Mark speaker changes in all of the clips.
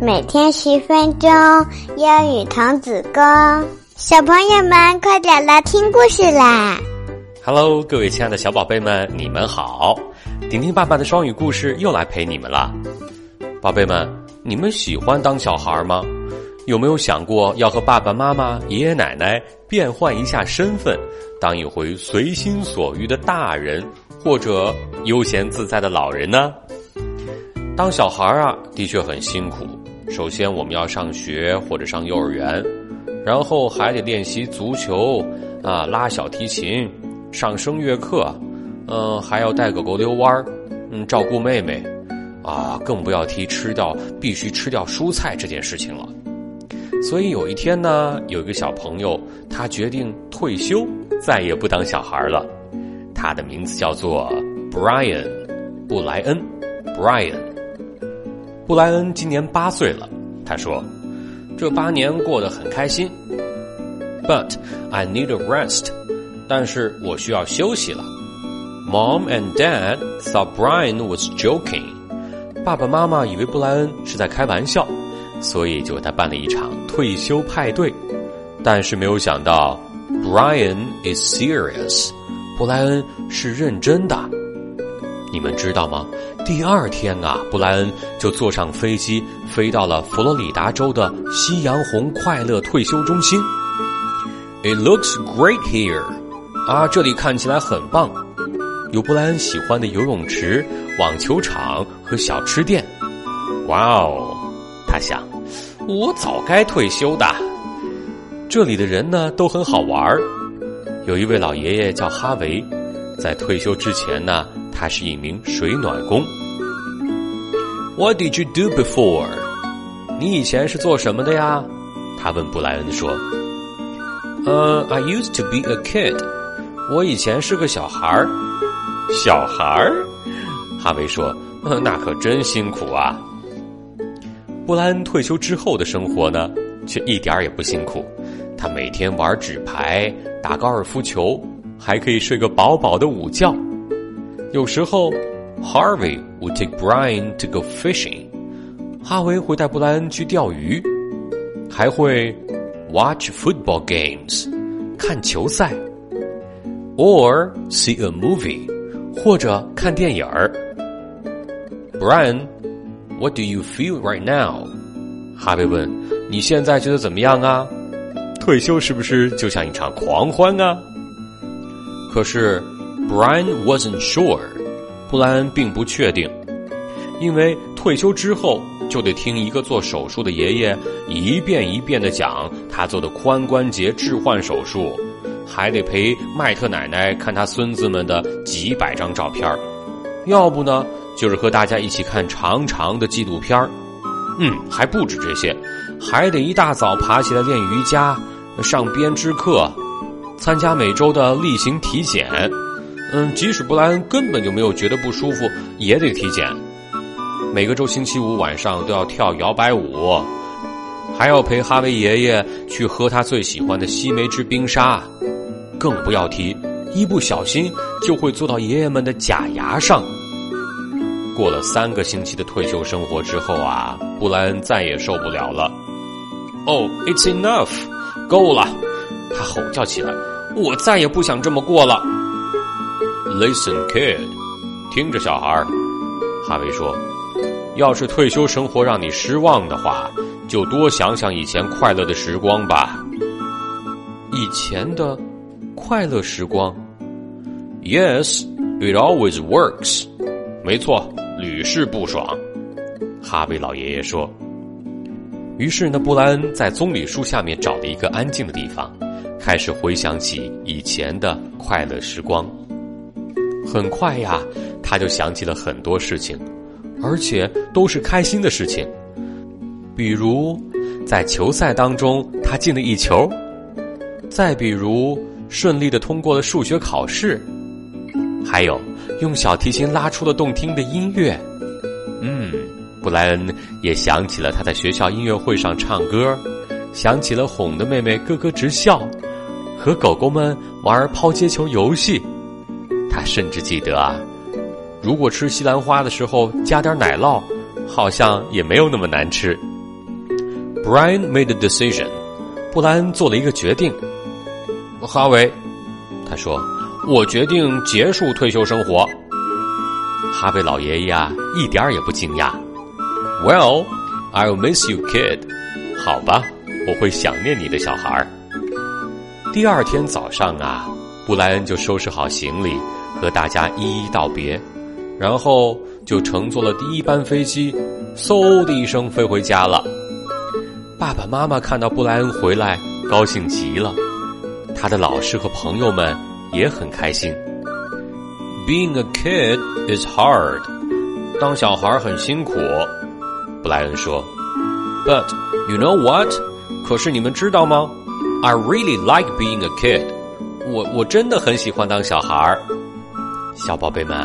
Speaker 1: 每天十分钟英语童子功，小朋友们快点来听故事啦
Speaker 2: ！Hello，各位亲爱的小宝贝们，你们好！婷婷爸爸的双语故事又来陪你们了。宝贝们，你们喜欢当小孩吗？有没有想过要和爸爸妈妈、爷爷奶奶变换一下身份，当一回随心所欲的大人，或者悠闲自在的老人呢？当小孩啊，的确很辛苦。首先，我们要上学或者上幼儿园，然后还得练习足球啊，拉小提琴，上声乐课，嗯，还要带狗狗遛弯儿，嗯，照顾妹妹，啊，更不要提吃掉必须吃掉蔬菜这件事情了。所以有一天呢，有一个小朋友，他决定退休，再也不当小孩了。他的名字叫做 Brian，布莱恩，Brian。布莱恩今年八岁了，他说：“这八年过得很开心，But I need a rest。但是我需要休息了。”Mom and Dad thought Brian was joking。爸爸妈妈以为布莱恩是在开玩笑，所以就为他办了一场退休派对。但是没有想到，Brian is serious。布莱恩是认真的。你们知道吗？第二天啊，布莱恩就坐上飞机，飞到了佛罗里达州的夕阳红快乐退休中心。It looks great here，啊，这里看起来很棒，有布莱恩喜欢的游泳池、网球场和小吃店。哇哦，他想，我早该退休的。这里的人呢都很好玩儿。有一位老爷爷叫哈维，在退休之前呢。他是一名水暖工。What did you do before？你以前是做什么的呀？他问布莱恩说。呃，I used to be a kid。我以前是个小孩儿。小孩儿？哈维说。那可真辛苦啊。布莱恩退休之后的生活呢，却一点儿也不辛苦。他每天玩纸牌、打高尔夫球，还可以睡个饱饱的午觉。有时候，Harvey would take Brian to go fishing。哈维会带布莱恩去钓鱼，还会 watch football games，看球赛，or see a movie，或者看电影儿。Brian，what do you feel right now？哈维问：“你现在觉得怎么样啊？退休是不是就像一场狂欢啊？”可是。 Brian wasn't sure，布莱恩并不确定，因为退休之后就得听一个做手术的爷爷一遍一遍的讲他做的髋关节置换手术，还得陪麦特奶奶看他孙子们的几百张照片要不呢就是和大家一起看长长的纪录片嗯，还不止这些，还得一大早爬起来练瑜伽、上编织课、参加每周的例行体检。嗯，即使布莱恩根本就没有觉得不舒服，也得体检。每个周星期五晚上都要跳摇摆舞，还要陪哈维爷爷去喝他最喜欢的西梅汁冰沙，更不要提一不小心就会坐到爷爷们的假牙上。过了三个星期的退休生活之后啊，布莱恩再也受不了了。哦，It's enough，够了！他吼叫起来：“我再也不想这么过了。” Listen, kid，听着，小孩儿，哈维说：“要是退休生活让你失望的话，就多想想以前快乐的时光吧。以前的快乐时光，Yes, it always works。没错，屡试不爽。”哈维老爷爷说。于是呢，布莱恩在棕榈树下面找了一个安静的地方，开始回想起以前的快乐时光。很快呀，他就想起了很多事情，而且都是开心的事情。比如，在球赛当中他进了一球；再比如，顺利的通过了数学考试；还有，用小提琴拉出了动听的音乐。嗯，布莱恩也想起了他在学校音乐会上唱歌，想起了哄的妹妹咯咯直笑，和狗狗们玩抛接球游戏。他甚至记得啊，如果吃西兰花的时候加点奶酪，好像也没有那么难吃。Brian made a decision. 布莱恩做了一个决定。哈维，他说：“我决定结束退休生活。”哈维老爷爷啊，一点儿也不惊讶。Well, I'll miss you, kid. 好吧，我会想念你的小孩儿。第二天早上啊，布莱恩就收拾好行李，和大家一一道别，然后就乘坐了第一班飞机，嗖的一声飞回家了。爸爸妈妈看到布莱恩回来，高兴极了。他的老师和朋友们也很开心。Being a kid is hard，当小孩很辛苦。布莱恩说：“But you know what？可是你们知道吗？I really like being a kid。我我真的很喜欢当小孩。小宝贝们，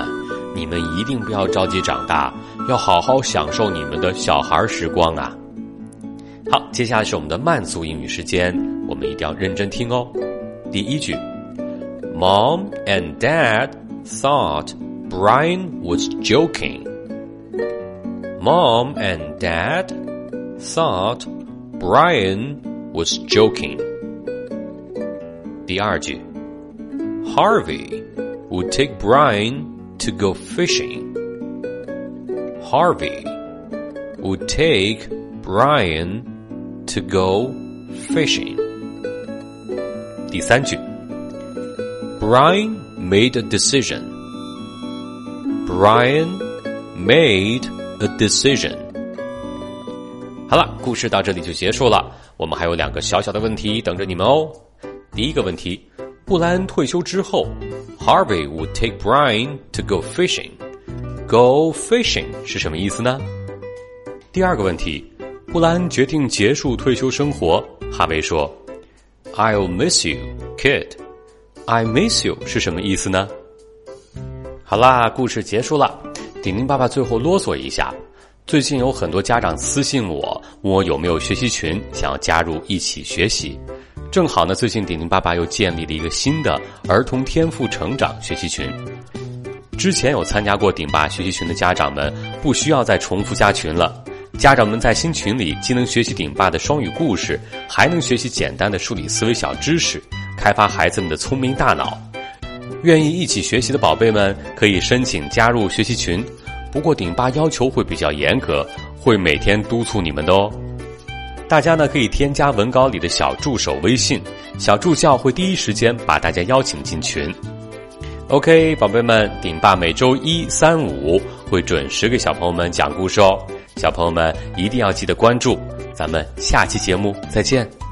Speaker 2: 你们一定不要着急长大，要好好享受你们的小孩时光啊！”好，接下来是我们的慢速英语时间，我们一定要认真听哦。第一句，Mom and Dad thought Brian was joking. Mom and Dad thought Brian was joking. 第二句，Harvey would take Brian to go fishing. Harvey would take Brian to go fishing. 第三句，Brian made a decision. Brian made a decision. 好了，故事到这里就结束了。我们还有两个小小的问题等着你们哦。第一个问题，布莱恩退休之后 ，Harvey would take Brian to go fishing. Go fishing 是什么意思呢？第二个问题。布莱恩决定结束退休生活。哈维说：“I'll miss you, kid. I miss you 是什么意思呢？”好啦，故事结束了。顶顶爸爸最后啰嗦一下：最近有很多家长私信我，问我有没有学习群，想要加入一起学习。正好呢，最近顶顶爸爸又建立了一个新的儿童天赋成长学习群。之前有参加过顶爸学习群的家长们，不需要再重复加群了。家长们在新群里既能学习顶爸的双语故事，还能学习简单的数理思维小知识，开发孩子们的聪明大脑。愿意一起学习的宝贝们可以申请加入学习群，不过顶爸要求会比较严格，会每天督促你们的哦。大家呢可以添加文稿里的小助手微信，小助教会第一时间把大家邀请进群。OK，宝贝们，顶爸每周一、三、五会准时给小朋友们讲故事哦。小朋友们一定要记得关注，咱们下期节目再见。